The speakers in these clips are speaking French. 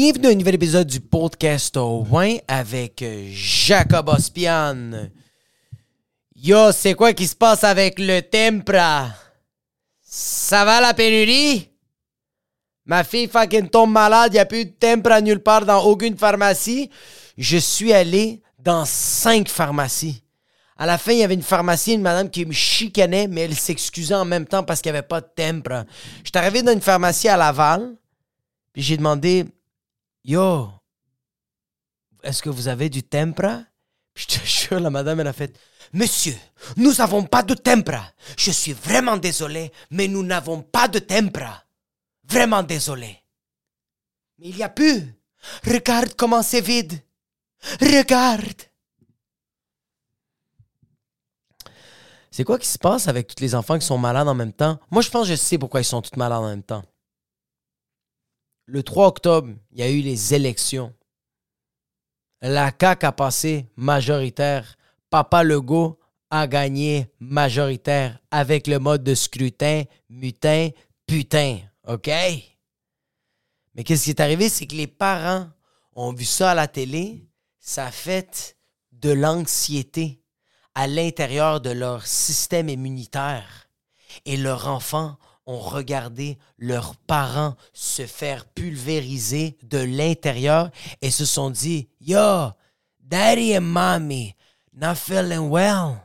Bienvenue à un nouvel épisode du podcast au Win avec Jacob Ospian. Yo, c'est quoi qui se passe avec le Tempra? Ça va la pénurie? Ma fille fucking tombe malade, y a plus de Tempra nulle part dans aucune pharmacie. Je suis allé dans cinq pharmacies. À la fin, il y avait une pharmacie, une madame qui me chicanait, mais elle s'excusait en même temps parce qu'il n'y avait pas de Tempra. Je suis arrivé dans une pharmacie à Laval, puis j'ai demandé Yo, est-ce que vous avez du tempra? Puis je te jure, la madame, elle a fait Monsieur, nous n'avons pas de tempra. Je suis vraiment désolé, mais nous n'avons pas de tempra. Vraiment désolé. Mais il n'y a plus. Regarde comment c'est vide. Regarde. C'est quoi qui se passe avec tous les enfants qui sont malades en même temps? Moi, je pense que je sais pourquoi ils sont tous malades en même temps le 3 octobre, il y a eu les élections. La CAQ a passé majoritaire. Papa Legault a gagné majoritaire avec le mode de scrutin, mutin, putain. OK? Mais qu'est-ce qui est arrivé? C'est que les parents ont vu ça à la télé. Ça fait de l'anxiété à l'intérieur de leur système immunitaire. Et leurs enfants ont regardé leurs parents se faire pulvériser de l'intérieur et se sont dit Yo, daddy and mommy, not feeling well.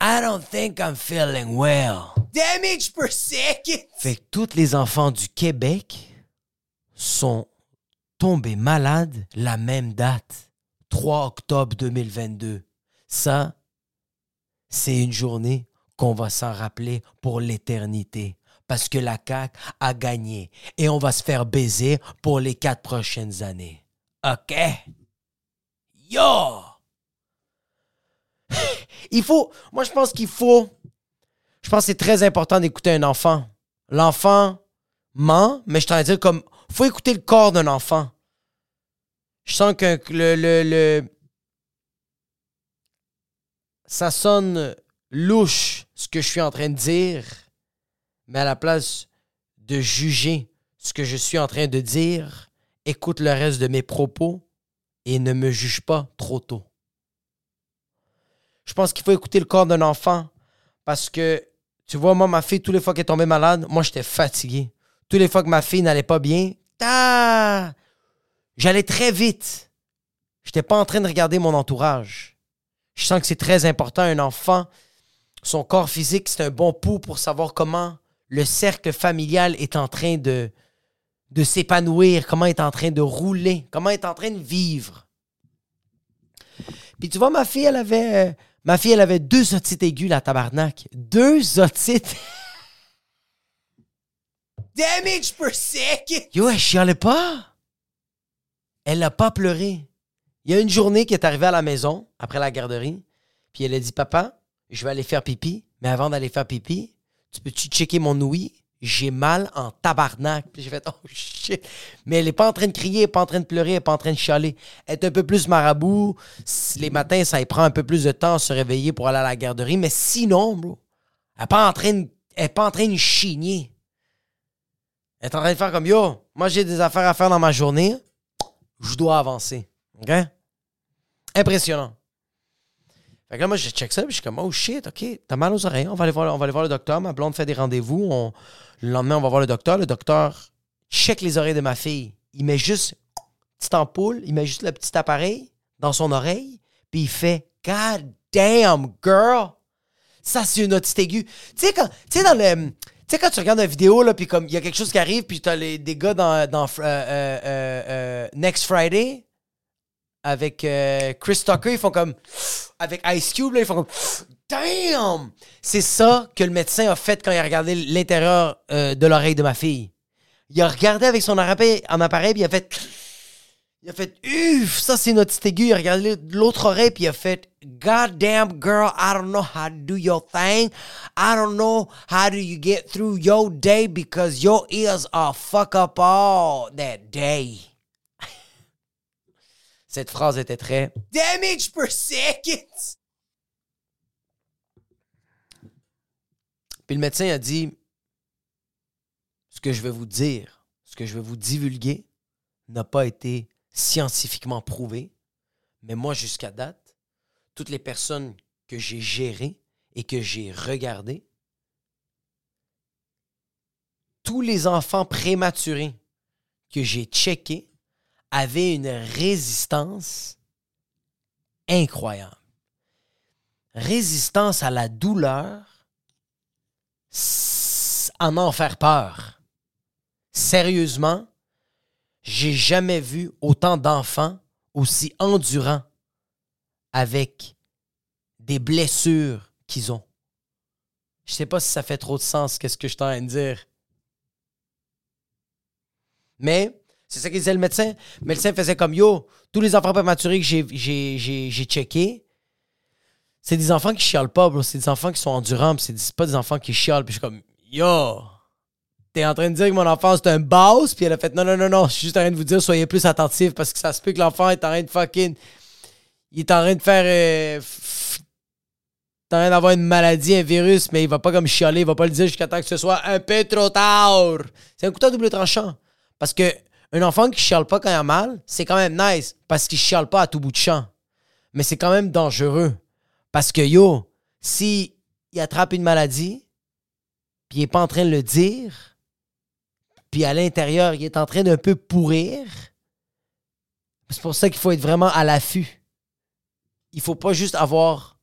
I don't think I'm feeling well. Damage per second! Fait que tous les enfants du Québec sont tombés malades la même date, 3 octobre 2022. Ça, c'est une journée qu'on va s'en rappeler pour l'éternité parce que la CAQ a gagné et on va se faire baiser pour les quatre prochaines années. OK? Yo! Il faut, moi je pense qu'il faut, je pense que c'est très important d'écouter un enfant. L'enfant ment, mais je t'en dire comme, faut écouter le corps d'un enfant. Je sens que le, le, le, ça sonne louche ce que je suis en train de dire mais à la place de juger ce que je suis en train de dire, écoute le reste de mes propos et ne me juge pas trop tôt. Je pense qu'il faut écouter le corps d'un enfant parce que, tu vois, moi, ma fille, toutes les fois qu'elle est tombée malade, moi, j'étais fatigué. Toutes les fois que ma fille n'allait pas bien, j'allais très vite. Je n'étais pas en train de regarder mon entourage. Je sens que c'est très important, un enfant, son corps physique, c'est un bon pouls pour savoir comment le cercle familial est en train de, de s'épanouir, comment est en train de rouler, comment est en train de vivre. Puis tu vois, ma fille, elle avait, euh, ma fille, elle avait deux otites aiguës, la tabarnak. Deux otites. Damage per second! Yo, elle chialait pas. Elle n'a pas pleuré. Il y a une journée qui est arrivée à la maison, après la garderie, puis elle a dit, papa, je vais aller faire pipi, mais avant d'aller faire pipi, tu peux-tu checker mon ouïe? J'ai mal en tabarnak. Puis j'ai fait, oh shit. Mais elle n'est pas en train de crier, elle n'est pas en train de pleurer, elle n'est pas en train de chialer. Elle est un peu plus marabout. Les matins, ça y prend un peu plus de temps à se réveiller pour aller à la garderie. Mais sinon, bro, elle n'est pas en train de, elle pas en train de chigner. Elle est en train de faire comme yo, moi j'ai des affaires à faire dans ma journée. Je dois avancer. OK? Impressionnant. Fait que là, moi, je check ça, puis je suis comme, oh shit, OK, t'as mal aux oreilles, on va aller voir, on va aller voir le docteur. Ma blonde fait des rendez-vous. On, le lendemain, on va voir le docteur. Le docteur check les oreilles de ma fille. Il met juste petite ampoule, il met juste le petit appareil dans son oreille, puis il fait, God damn, girl! Ça, c'est une otite aiguë. Tu sais, quand, tu sais, dans le. Tu sais, quand tu regardes une vidéo, là, puis comme il y a quelque chose qui arrive, puis t'as les, des gars dans, dans euh, euh, euh, Next Friday, avec euh, Chris Tucker, ils font comme. Avec Ice Cube, ils font comme. Damn! C'est ça que le médecin a fait quand il a regardé l'intérieur euh, de l'oreille de ma fille. Il a regardé avec son appareil, en appareil, puis il a fait. Il a fait. Uff, ça c'est notre petite aiguë. Il a regardé l'autre oreille, puis il a fait. God damn girl, I don't know how to do your thing. I don't know how do you get through your day because your ears are fuck up all that day. Cette phrase était très Damage per second! Puis le médecin a dit Ce que je vais vous dire, ce que je vais vous divulguer, n'a pas été scientifiquement prouvé. Mais moi, jusqu'à date, toutes les personnes que j'ai gérées et que j'ai regardées, tous les enfants prématurés que j'ai checkés avaient une résistance incroyable. Résistance à la douleur, à en faire peur. Sérieusement, j'ai jamais vu autant d'enfants aussi endurants avec des blessures qu'ils ont. Je sais pas si ça fait trop de sens, qu'est-ce que je t'en de dire. Mais, c'est ça qu'il disait le médecin. Le médecin faisait comme yo, tous les enfants prématurés que j'ai- checkés, c'est des enfants qui chialent pas, bro. C'est des enfants qui sont endurants, c'est pas des enfants qui chialent. Puis je suis comme yo, t'es en train de dire que mon enfant c'est un boss, puis elle a fait non, non, non, non, je suis juste en train de vous dire, soyez plus attentifs parce que ça se peut que l'enfant est en train de fucking. Il est en train de faire. euh, en train d'avoir une maladie, un virus, mais il va pas comme chialer, il va pas le dire jusqu'à temps que ce soit un peu trop tard. C'est un couteau double tranchant. Parce que un enfant qui chiale pas quand il a mal, c'est quand même nice parce qu'il chiale pas à tout bout de champ. Mais c'est quand même dangereux. Parce que yo, si il attrape une maladie, puis il est pas en train de le dire, puis à l'intérieur, il est en train d'un peu pourrir, c'est pour ça qu'il faut être vraiment à l'affût. Il faut pas juste avoir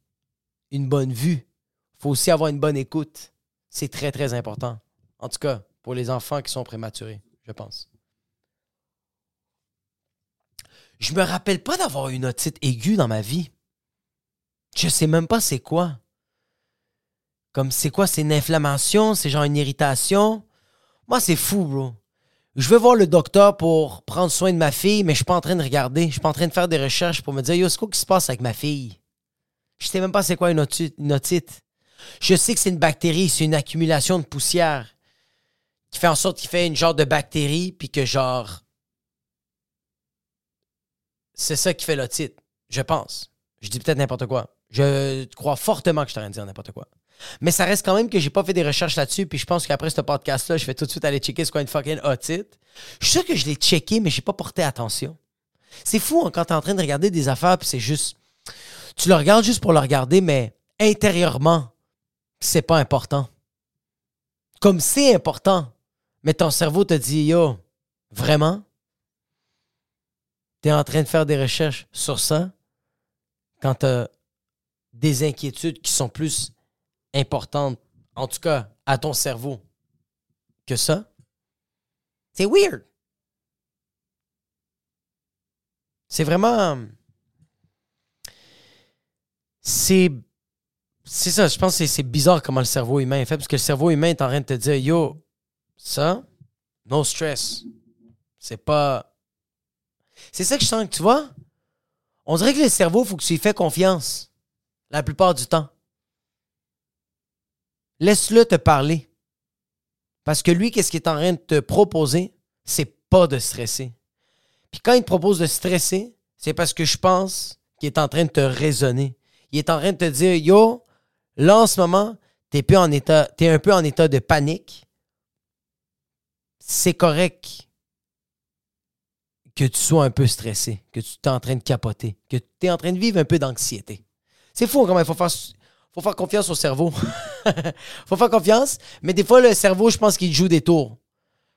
une bonne vue, il faut aussi avoir une bonne écoute. C'est très, très important. En tout cas, pour les enfants qui sont prématurés, je pense. Je me rappelle pas d'avoir une otite aiguë dans ma vie. Je sais même pas c'est quoi. Comme c'est quoi, c'est une inflammation, c'est genre une irritation. Moi, c'est fou, bro. Je vais voir le docteur pour prendre soin de ma fille, mais je suis pas en train de regarder. Je suis pas en train de faire des recherches pour me dire, yo, c'est quoi qui se passe avec ma fille? Je sais même pas c'est quoi une otite. une otite. Je sais que c'est une bactérie, c'est une accumulation de poussière qui fait en sorte qu'il fait une genre de bactérie, puis que genre. C'est ça qui fait l'otite, je pense. Je dis peut-être n'importe quoi. Je crois fortement que je suis en train de dire n'importe quoi. Mais ça reste quand même que j'ai pas fait des recherches là-dessus, puis je pense qu'après ce podcast-là, je vais tout de suite aller checker ce qu'est une fucking otite. Je suis sûr que je l'ai checké, mais j'ai pas porté attention. C'est fou hein, quand t'es en train de regarder des affaires, puis c'est juste. Tu le regardes juste pour le regarder, mais intérieurement, c'est pas important. Comme c'est important, mais ton cerveau te dit Yo, vraiment? T'es en train de faire des recherches sur ça quand t'as des inquiétudes qui sont plus importantes, en tout cas à ton cerveau, que ça? C'est weird. C'est vraiment. C'est. C'est ça, je pense que c'est- c'est bizarre comment le cerveau humain est fait, parce que le cerveau humain est en train de te dire Yo, ça, no stress. C'est pas. C'est ça que je sens que tu vois? On dirait que le cerveau, il faut que tu lui fais confiance. La plupart du temps. Laisse-le te parler. Parce que lui, qu'est-ce qu'il est en train de te proposer? C'est pas de stresser. Puis quand il te propose de stresser, c'est parce que je pense qu'il est en train de te raisonner. Il est en train de te dire Yo, là en ce moment, t'es un peu en état de panique. C'est correct que tu sois un peu stressé, que tu es en train de capoter, que tu es en train de vivre un peu d'anxiété. C'est fou comment il faut faire, faut faire confiance au cerveau. faut faire confiance, mais des fois, le cerveau, je pense qu'il joue des tours.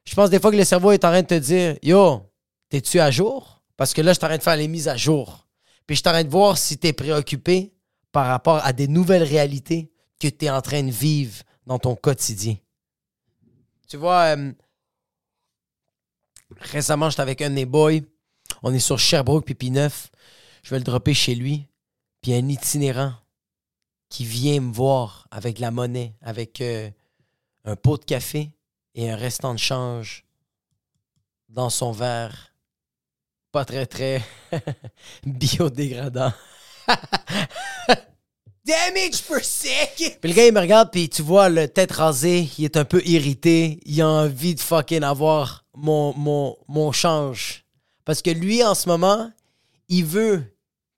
Je pense des fois que le cerveau est en train de te dire Yo, t'es-tu à jour? Parce que là, je suis en train de faire les mises à jour. Puis je suis en train de voir si tu es préoccupé par rapport à des nouvelles réalités que tu es en train de vivre dans ton quotidien. Tu vois, euh, récemment, j'étais avec un de mes boys. On est sur Sherbrooke, puis Neuf. Je vais le dropper chez lui. Puis un itinérant qui vient me voir avec de la monnaie, avec euh, un pot de café et un restant de change dans son verre. Pas très, très biodégradant. Damage per second. Puis le gars, il me regarde, puis tu vois, le tête rasée, il est un peu irrité. Il a envie de fucking avoir mon, change. Parce que lui, en ce moment, il veut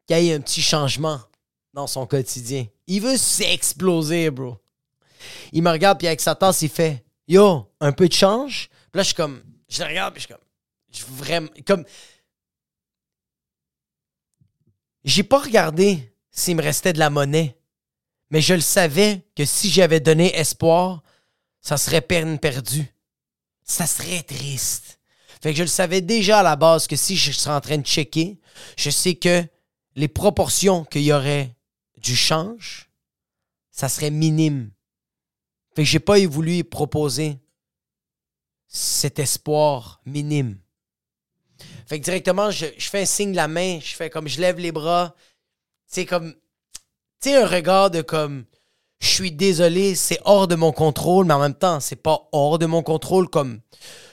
qu'il y ait un petit changement dans son quotidien. Il veut s'exploser, bro. Il me regarde, puis avec sa tasse, il fait Yo, un peu de change. Puis là, je suis comme, je le regarde, puis je suis comme, Je- Vraiment. Comme. J'ai pas regardé s'il me restait de la monnaie. Mais je le savais que si j'avais donné espoir, ça serait peine perdue. Ça serait triste. Fait que je le savais déjà à la base que si je serais en train de checker, je sais que les proportions qu'il y aurait du change, ça serait minime. Fait que j'ai pas voulu proposer cet espoir minime. Fait que directement, je, je fais un signe de la main, je fais comme je lève les bras. C'est comme. Tu sais, un regard de comme. Je suis désolé, c'est hors de mon contrôle, mais en même temps, c'est pas hors de mon contrôle comme.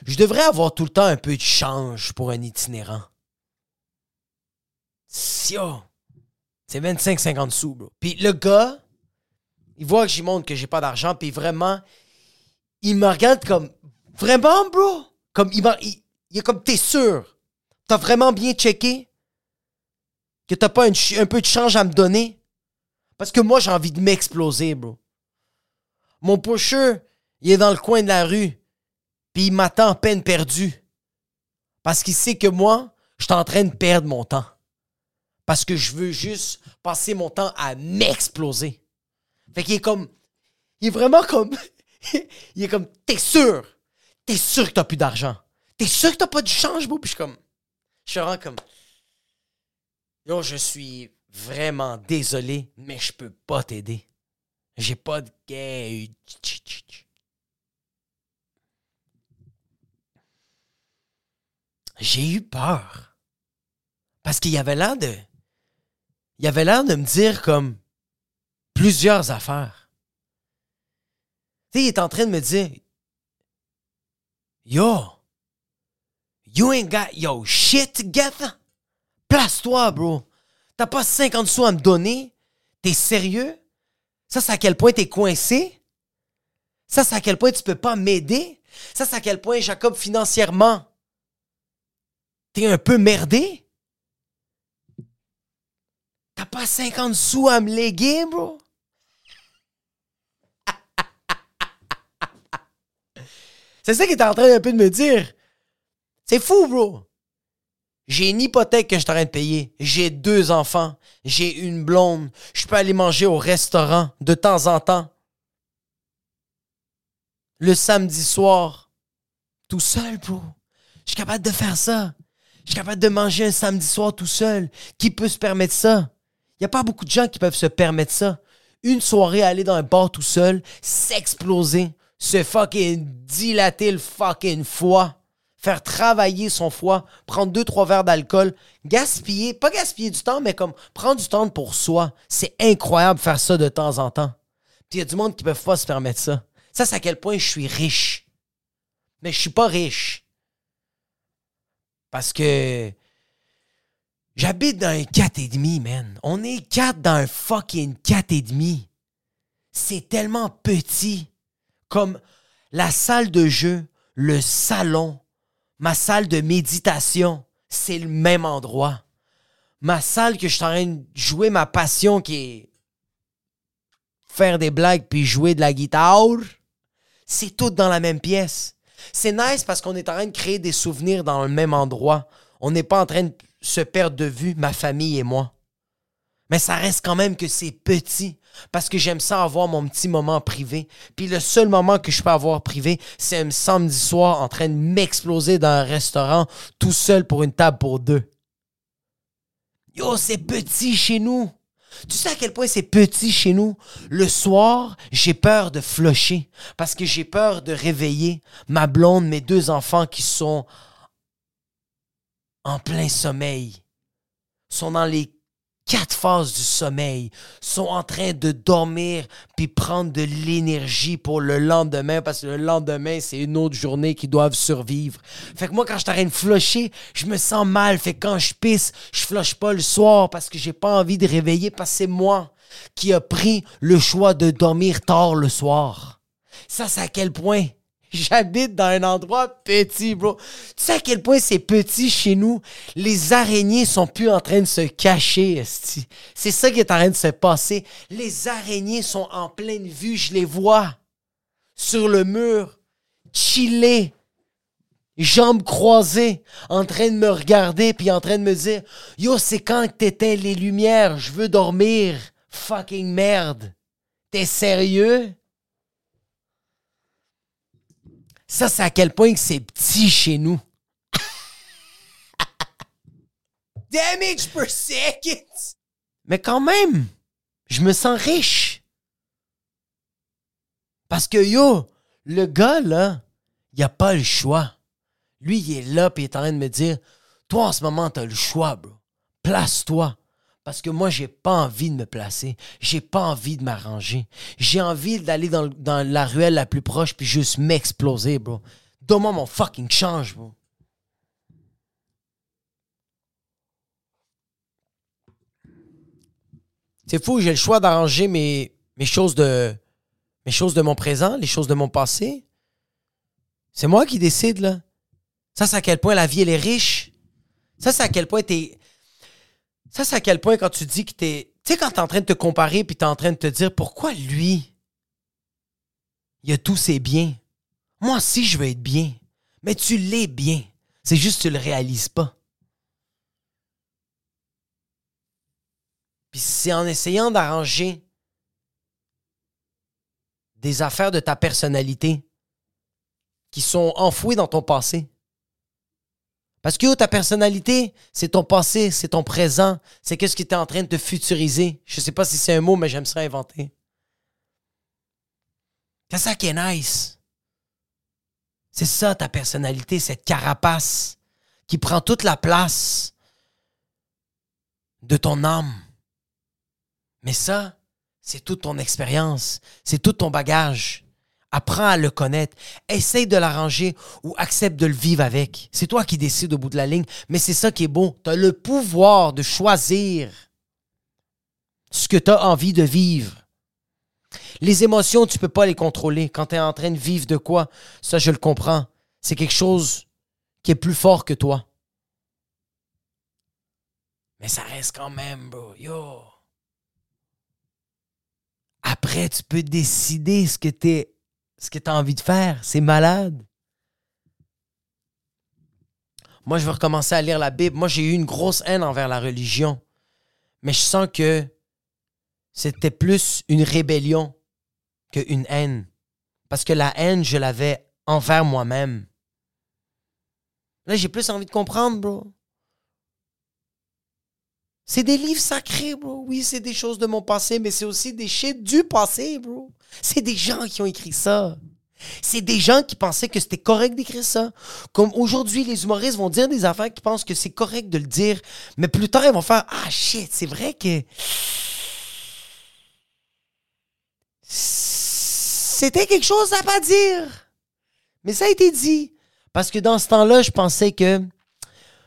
Je devrais avoir tout le temps un peu de change pour un itinérant. Sio. C'est 25-50 sous, bro. Puis le gars, il voit que j'y montre que j'ai pas d'argent, puis vraiment, il me regarde comme. Vraiment, bro? Comme, il, il, il est comme, t'es sûr? T'as vraiment bien checké? Que t'as pas un peu de change à me donner? Parce que moi, j'ai envie de m'exploser, bro. Mon pusher, il est dans le coin de la rue, puis il m'attend en peine perdue. Parce qu'il sait que moi, je suis en train de perdre mon temps. Parce que je veux juste passer mon temps à m'exploser. Fait qu'il est comme. Il est vraiment comme. il est comme. T'es sûr? T'es sûr que t'as plus d'argent? T'es sûr que t'as pas de change, bro? Puis je suis comme. Je suis vraiment comme. Yo, je suis vraiment désolé, mais je peux pas t'aider. J'ai pas de gay. J'ai eu peur. Parce qu'il y avait l'air de. Il avait l'air de me dire comme plusieurs affaires. Tu sais, il est en train de me dire Yo, you ain't got yo shit together? Place-toi, bro. T'as pas 50 sous à me donner? T'es sérieux? Ça, c'est à quel point t'es coincé? Ça, c'est à quel point tu peux pas m'aider? Ça, c'est à quel point, Jacob, financièrement, t'es un peu merdé? T'as pas 50 sous à me léguer, bro? C'est ça qu'il est en train un peu de me dire. C'est fou, bro. J'ai une hypothèque que je suis en train de payer. J'ai deux enfants. J'ai une blonde. Je peux aller manger au restaurant de temps en temps. Le samedi soir. Tout seul, bro. Je suis capable de faire ça. Je suis capable de manger un samedi soir tout seul. Qui peut se permettre ça? Il n'y a pas beaucoup de gens qui peuvent se permettre ça. Une soirée, aller dans un bar tout seul, s'exploser, se fucking dilater le fucking foie, faire travailler son foie, prendre deux, trois verres d'alcool, gaspiller, pas gaspiller du temps, mais comme prendre du temps pour soi. C'est incroyable faire ça de temps en temps. Puis il y a du monde qui ne peut pas se permettre ça. Ça, c'est à quel point je suis riche. Mais je suis pas riche. Parce que j'habite dans un 4,5, man. On est 4 dans un fucking 4,5. C'est tellement petit. Comme la salle de jeu, le salon, ma salle de méditation, c'est le même endroit. Ma salle que je suis en train de jouer ma passion qui est faire des blagues puis jouer de la guitare, c'est tout dans la même pièce. C'est nice parce qu'on est en train de créer des souvenirs dans le même endroit. On n'est pas en train de se perdre de vue, ma famille et moi. Mais ça reste quand même que c'est petit parce que j'aime ça avoir mon petit moment privé. Puis le seul moment que je peux avoir privé, c'est un samedi soir en train de m'exploser dans un restaurant tout seul pour une table pour deux. Yo, c'est petit chez nous. Tu sais à quel point c'est petit chez nous? Le soir, j'ai peur de flusher parce que j'ai peur de réveiller ma blonde, mes deux enfants qui sont en plein sommeil, sont dans les quatre phases du sommeil, sont en train de dormir puis prendre de l'énergie pour le lendemain parce que le lendemain, c'est une autre journée qu'ils doivent survivre. Fait que moi, quand je t'arrête de flusher, je me sens mal. Fait que quand je pisse, je flush pas le soir parce que j'ai pas envie de réveiller parce que c'est moi qui a pris le choix de dormir tard le soir. Ça, c'est à quel point J'habite dans un endroit petit, bro. Tu sais à quel point c'est petit chez nous? Les araignées sont plus en train de se cacher. C'est ça qui est en train de se passer. Les araignées sont en pleine vue, je les vois. Sur le mur. Chiller. jambes croisées, en train de me regarder, puis en train de me dire Yo, c'est quand que t'éteins les lumières, je veux dormir. Fucking merde. T'es sérieux? Ça, c'est à quel point que c'est petit chez nous. Damage per second. Mais quand même, je me sens riche. Parce que yo, le gars là, il a pas le choix. Lui, il est là puis il est en train de me dire Toi, en ce moment, t'as le choix, bro. Place-toi. Parce que moi, j'ai pas envie de me placer. J'ai pas envie de m'arranger. J'ai envie d'aller dans, la ruelle la plus proche puis juste m'exploser, bro. Donne-moi mon fucking change, bro. C'est fou, j'ai le choix d'arranger mes, mes choses de mes choses de mon présent, les choses de mon passé. C'est moi qui décide, là. Ça, c'est à quel point la vie, elle est riche. Ça, c'est à quel point t'es. Ça, c'est à quel point quand tu dis que t'es. Tu sais, quand t'es en train de te comparer puis t'es en train de te dire pourquoi lui, il a tous ses biens? Moi aussi, je veux être bien. Mais tu l'es bien. C'est juste que tu le réalises pas. Puis c'est en essayant d'arranger des affaires de ta personnalité qui sont enfouies dans ton passé. Parce que ta personnalité, c'est ton passé, c'est ton présent, c'est qu'est-ce qui est en train de te futuriser. Je sais pas si c'est un mot, mais j'aime ça inventer. C'est ça qui est nice. C'est ça ta personnalité, cette carapace qui prend toute la place de ton âme. Mais ça, c'est toute ton expérience, c'est tout ton bagage. Apprends à le connaître. Essaye de l'arranger ou accepte de le vivre avec. C'est toi qui décides au bout de la ligne, mais c'est ça qui est beau. Tu as le pouvoir de choisir ce que tu as envie de vivre. Les émotions, tu peux pas les contrôler. Quand tu es en train de vivre de quoi, ça je le comprends. C'est quelque chose qui est plus fort que toi. Mais ça reste quand même, bro. Yo. Après, tu peux décider ce que tu ce que as envie de faire. C'est malade. Moi, je veux recommencer à lire la Bible. Moi, j'ai eu une grosse haine envers la religion. Mais je sens que c'était plus une rébellion qu'une haine. Parce que la haine, je l'avais envers moi-même. Là, j'ai plus envie de comprendre, bro. C'est des livres sacrés, bro. Oui, c'est des choses de mon passé, mais c'est aussi des shit du passé, bro. C'est des gens qui ont écrit ça. C'est des gens qui pensaient que c'était correct d'écrire ça. Comme aujourd'hui, les humoristes vont dire des affaires qui pensent que c'est correct de le dire, mais plus tard, ils vont faire Ah shit, c'est vrai que. C'était quelque chose à pas dire. Mais ça a été dit. Parce que dans ce temps-là, je pensais que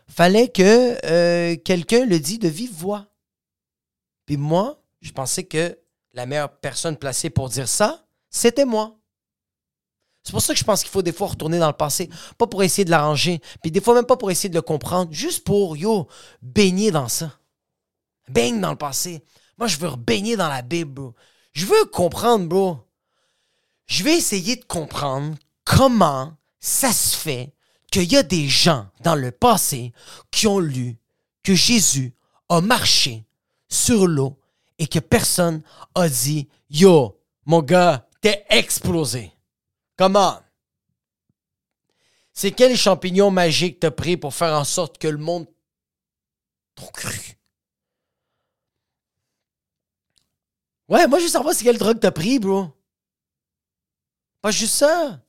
fallait que euh, quelqu'un le dise de vive voix. Puis moi, je pensais que la meilleure personne placée pour dire ça, c'était moi. C'est pour ça que je pense qu'il faut des fois retourner dans le passé, pas pour essayer de l'arranger, puis des fois même pas pour essayer de le comprendre, juste pour, yo, baigner dans ça. Baigne dans le passé. Moi, je veux baigner dans la Bible, bro. Je veux comprendre, bro. Je vais essayer de comprendre comment ça se fait qu'il y a des gens dans le passé qui ont lu que Jésus a marché sur l'eau et que personne a dit Yo, mon gars, t'es explosé. Comment? C'est quel champignon magique t'as pris pour faire en sorte que le monde t'ont cru? Ouais, moi je veux savoir c'est quelle drogue t'as pris, bro. Pas juste ça.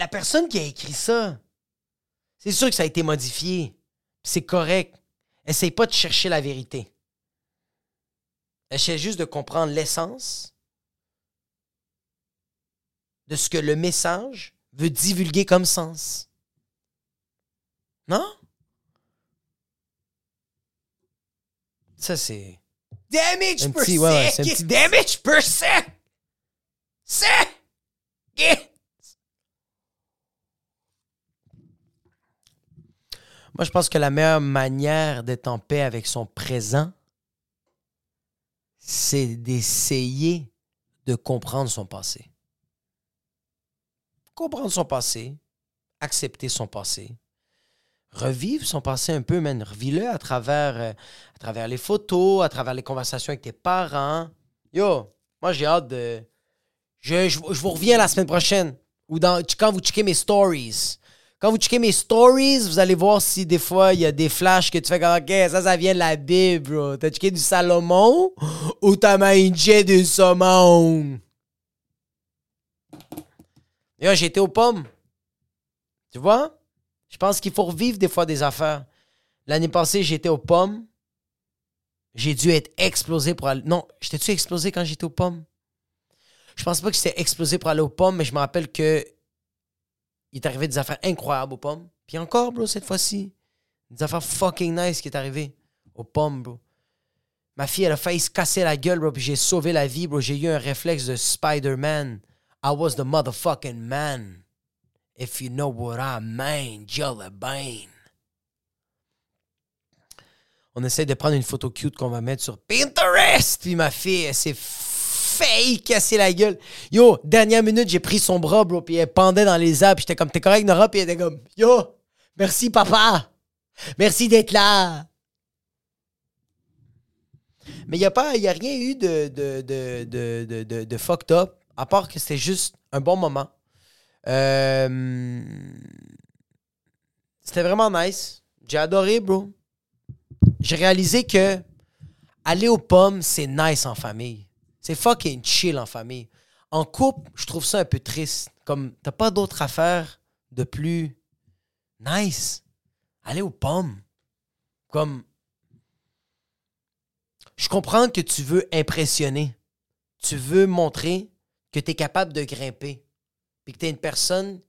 La personne qui a écrit ça, c'est sûr que ça a été modifié. C'est correct. Essaye pas de chercher la vérité. Essaye juste de comprendre l'essence de ce que le message veut divulguer comme sens. Non? Ça, c'est. Damage Un per petit- ouais, c'est petit- Damage per second. Second. Moi, je pense que la meilleure manière d'être en paix avec son présent, c'est d'essayer de comprendre son passé. comprendre son passé, accepter son passé, revivre son passé un peu, man. Revis-le à travers, euh, à travers les photos, à travers les conversations avec tes parents. Yo, moi, j'ai hâte de. Je vous reviens la semaine prochaine. Ou dans, quand vous checkez mes stories. Quand vous checkez mes stories, vous allez voir si des fois il y a des flashs que tu fais comme OK, ça, ça vient de la Bible, bro. T'as checké du Salomon ou t'as mangé du saumon? Yo, été aux pommes. Tu vois? Je pense qu'il faut revivre des fois des affaires. L'année passée, j'étais aux pommes. J'ai dû être explosé pour aller. Non, j'étais-tu explosé quand j'étais aux pommes? Je pense pas que j'étais explosé pour aller aux pommes, mais je me rappelle que il est arrivé des affaires incroyables aux pommes. Puis encore, bro, cette fois-ci, des affaires fucking nice qui est arrivé aux pommes, bro. Ma fille, elle a failli se casser la gueule, bro, puis j'ai sauvé la vie, bro. J'ai eu un réflexe de Spider-Man. I was the motherfucking man. If you know what I mean, Jelly. On essaie de prendre une photo cute qu'on va mettre sur Pinterest. Puis ma fille, elle s'est failli casser la gueule. Yo, dernière minute, j'ai pris son bras, bro, puis elle pendait dans les arbres. J'étais comme, t'es correct, Nora? Puis elle était comme, yo, merci, papa. Merci d'être là. Mais il n'y a, rien eu de, de, de- de fucked up, à part que c'était juste un bon moment. Euh, C'était vraiment nice. J'ai adoré, bro. J'ai réalisé que aller aux pommes, c'est nice en famille. C'est fucking chill en famille. En couple, je trouve ça un peu triste. Comme, t'as pas d'autre affaire de plus nice. Aller aux pommes. Comme, je comprends que tu veux impressionner. Tu veux montrer que tu es capable de grimper. Puis que tu une personne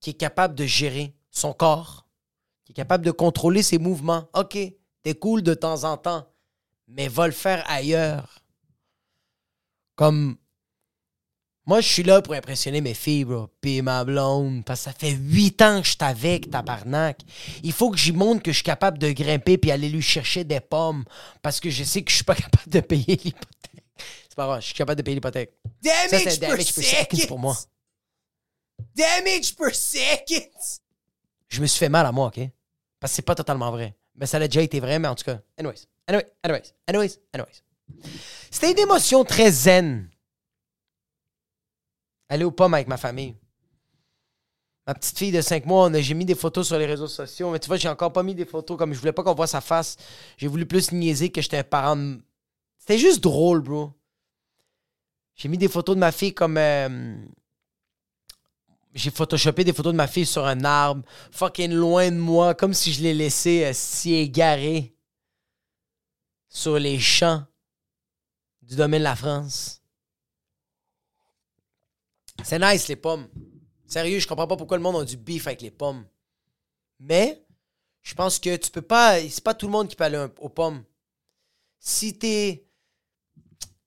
qui est capable de gérer son corps, qui est capable de contrôler ses mouvements. OK, t'es cool de temps en temps, mais va le faire ailleurs. Comme moi, je suis là pour impressionner mes filles, bro. Puis ma blonde. Parce que ça fait huit ans que je suis avec, tabarnak. Il faut que j'y montre que je suis capable de grimper puis aller lui chercher des pommes. Parce que je sais que je suis pas capable de payer l'hypothèque. C'est pas vrai, je suis capable de payer l'hypothèque. Ça, Damage c'est damage per second second. pour moi. Damage per second. Je me suis fait mal à moi, OK? Parce que c'est pas totalement vrai. Mais ça a déjà été vrai, mais en tout cas. Anyways, anyway, anyways, anyways, anyways. C'était une émotion très zen. Aller aux pommes avec ma famille. Ma petite fille de 5 mois, j'ai mis des photos sur les réseaux sociaux, mais tu vois, j'ai encore pas mis des photos comme je voulais pas qu'on voit sa face. J'ai voulu plus niaiser que j'étais un parent. de- C'était juste drôle, bro. J'ai mis des photos de ma fille comme. euh, j'ai photoshopé des photos de ma fille sur un arbre, fucking loin de moi, comme si je l'ai laissé euh, si sur les champs du domaine de la France. C'est nice, les pommes. Sérieux, je comprends pas pourquoi le monde a du beef avec les pommes. Mais, je pense que tu peux pas. C'est pas tout le monde qui peut aller aux pommes. Si t'es.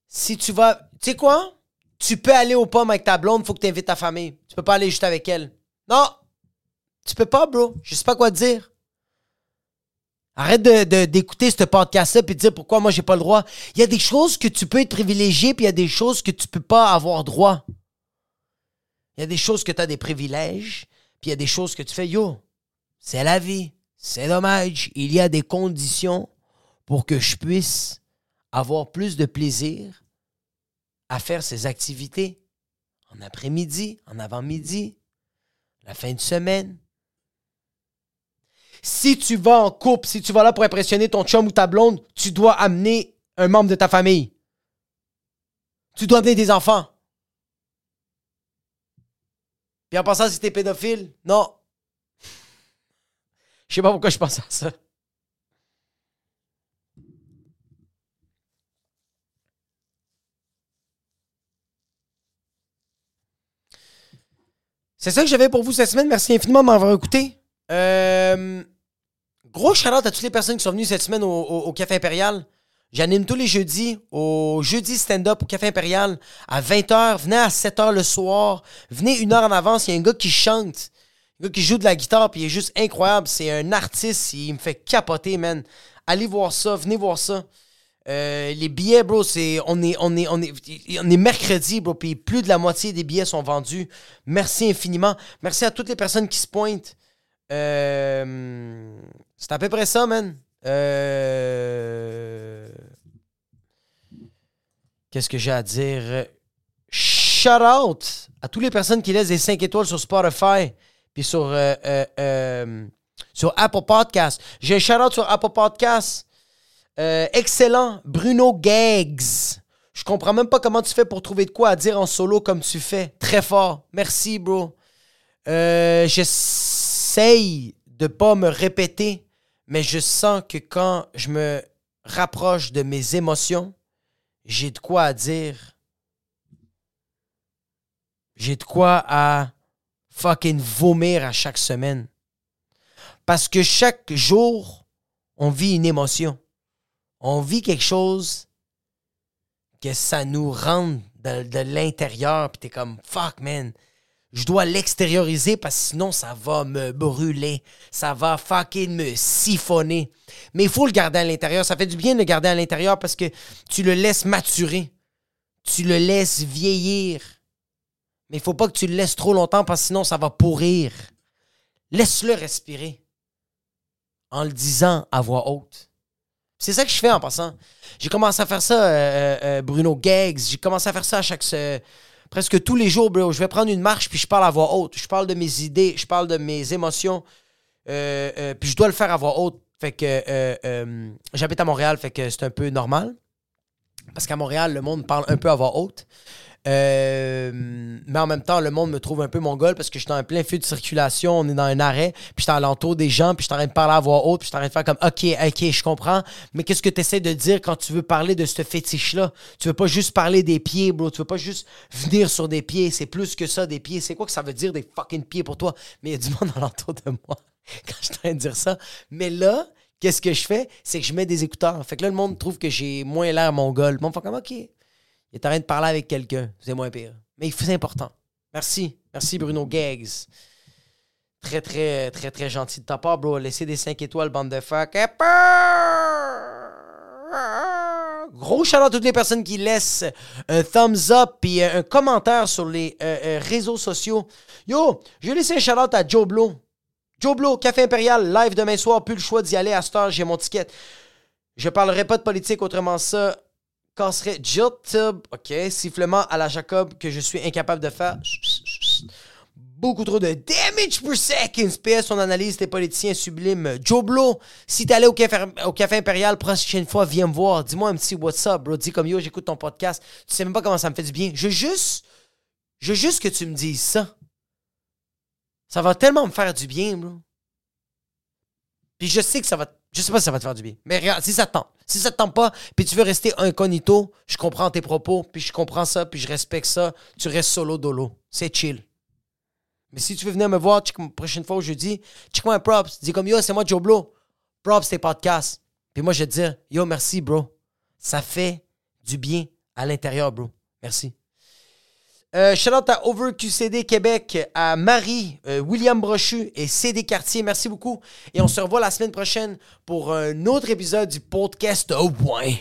Si tu vas. Tu sais quoi? Tu peux aller aux pommes avec ta blonde, faut que tu invites ta famille. Tu peux pas aller juste avec elle. Non! Tu peux pas, bro. Je sais pas quoi te dire. Arrête de- d'écouter ce podcast-là et de dire pourquoi moi j'ai pas le droit. Il y a des choses que tu peux être privilégié, puis il y a des choses que tu peux pas avoir droit. Il y a des choses que tu as des privilèges, puis il y a des choses que tu fais, yo, c'est la vie. C'est dommage. Il y a des conditions pour que je puisse avoir plus de plaisir à faire ces activités en après-midi, en avant-midi, la fin de semaine. Si tu vas en couple, si tu vas là pour impressionner ton chum ou ta blonde, tu dois amener un membre de ta famille. Tu dois amener des enfants. Puis en passant, si t'es pédophile, non. Je sais pas pourquoi je pense à ça. C'est ça que j'avais pour vous cette semaine. Merci infiniment de m'avoir écouté. Euh, gros shout à toutes les personnes qui sont venues cette semaine au, Café Impérial. J'anime tous les jeudis au jeudi stand-up au Café Impérial à 20h. Venez à 7h le soir. Venez une heure en avance. Il y a un gars qui chante. Un gars qui joue de la guitare puis il est juste incroyable. C'est un artiste. Il me fait capoter, man. Allez voir ça. Venez voir ça. Euh, les billets, bro, c'est. On est, on, est, on, est, on est mercredi, bro, puis plus de la moitié des billets sont vendus. Merci infiniment. Merci à toutes les personnes qui se pointent. Euh, c'est à peu près ça, man. Euh, Qu'est-ce que j'ai à dire? Shout out à toutes les personnes qui laissent des 5 étoiles sur Spotify puis sur, Apple Podcast. J'ai un shout out sur Apple Podcast. Euh, excellent, Bruno Gags. Je comprends même pas comment tu fais pour trouver de quoi à dire en solo comme tu fais. Très fort. Merci, bro. Euh, J'essaye de pas me répéter, mais je sens que quand je me rapproche de mes émotions, j'ai de quoi à dire. J'ai de quoi à fucking vomir à chaque semaine. Parce que chaque jour, on vit une émotion. On vit quelque chose que ça nous rend de, de l'intérieur. Puis t'es comme, fuck, man. Je dois l'extérioriser parce que sinon, ça va me brûler. Ça va fucking me siphonner. Mais il faut le garder à l'intérieur. Ça fait du bien de le garder à l'intérieur parce que tu le laisses maturer. Tu le laisses vieillir. Mais il faut pas que tu le laisses trop longtemps parce que sinon, ça va pourrir. Laisse-le respirer. En le disant à voix haute. C'est ça que je fais en passant. J'ai commencé à faire ça, euh, euh, Bruno Gags. J'ai commencé à faire ça à chaque. presque tous les jours, bro. Je vais prendre une marche puis je parle à voix haute. Je parle de mes idées, je parle de mes émotions. Euh, euh, puis je dois le faire à voix haute. Fait que euh, euh, j'habite à Montréal, fait que c'est un peu normal. Parce qu'à Montréal, le monde parle un peu à voix haute. Euh, mais en même temps, le monde me trouve un peu mongol parce que je suis en plein feu de circulation, on est dans un arrêt, puis je suis à l'entour des gens, puis je suis en train de parler à voix haute, puis je suis en train de faire comme OK, OK, je comprends, mais qu'est-ce que tu essaies de dire quand tu veux parler de ce fétiche-là? Tu veux pas juste parler des pieds, bro, tu veux pas juste venir sur des pieds, c'est plus que ça, des pieds. C'est quoi que ça veut dire des fucking pieds pour toi? Mais il y a du monde alentour de moi quand je suis en train de dire ça. Mais là, qu'est-ce que je fais? C'est que je mets des écouteurs. Fait que là, le monde trouve que j'ai moins l'air mongol. Monde fait comme OK. Il est en train de parler avec quelqu'un. C'est moins pire. Mais c'est important. Merci. Merci, Bruno Gags. Très, très, très, très gentil de ta part, bro. Laissez des 5 étoiles, bande de fuck. Gros shout à toutes les personnes qui laissent un thumbs up puis un commentaire sur les euh, euh, réseaux sociaux. Yo, je vais laisser un shout out à Joe Blow. Joe Blow, Café Impérial, live demain soir. Plus le choix d'y aller à cette heure, j'ai mon ticket. Je parlerai pas de politique, autrement ça casserait Jill OK, sifflement à la Jacob que je suis incapable de faire. Beaucoup trop de damage per second. PS, son analyse des politiciens sublimes. Joe Blow, si t'es allé au café, au café Impérial, prochaine fois, viens me voir. Dis-moi un petit what's up, bro. Dis comme yo, j'écoute ton podcast. Tu sais même pas comment ça me fait du bien. Je veux juste, je veux juste que tu me dises ça. Ça va tellement me faire du bien, bro. Puis je sais que ça va. Je sais pas si ça va te faire du bien. Mais regarde, si ça te tente. Si ça te tente pas, puis tu veux rester incognito, je comprends tes propos, puis je comprends ça, puis je respecte ça. Tu restes solo dolo. C'est chill. Mais si tu veux venir me voir, check, prochaine fois au jeudi, check-moi un props. Dis comme yo, c'est moi Joe Blow. Props tes podcasts. Puis moi, je vais dire, yo, merci, bro. Ça fait du bien à l'intérieur, bro. Merci. Euh, shout out à OverQCD Québec, à Marie, euh, William Brochu et CD Cartier. Merci beaucoup. Et on se revoit la semaine prochaine pour un autre épisode du podcast au point.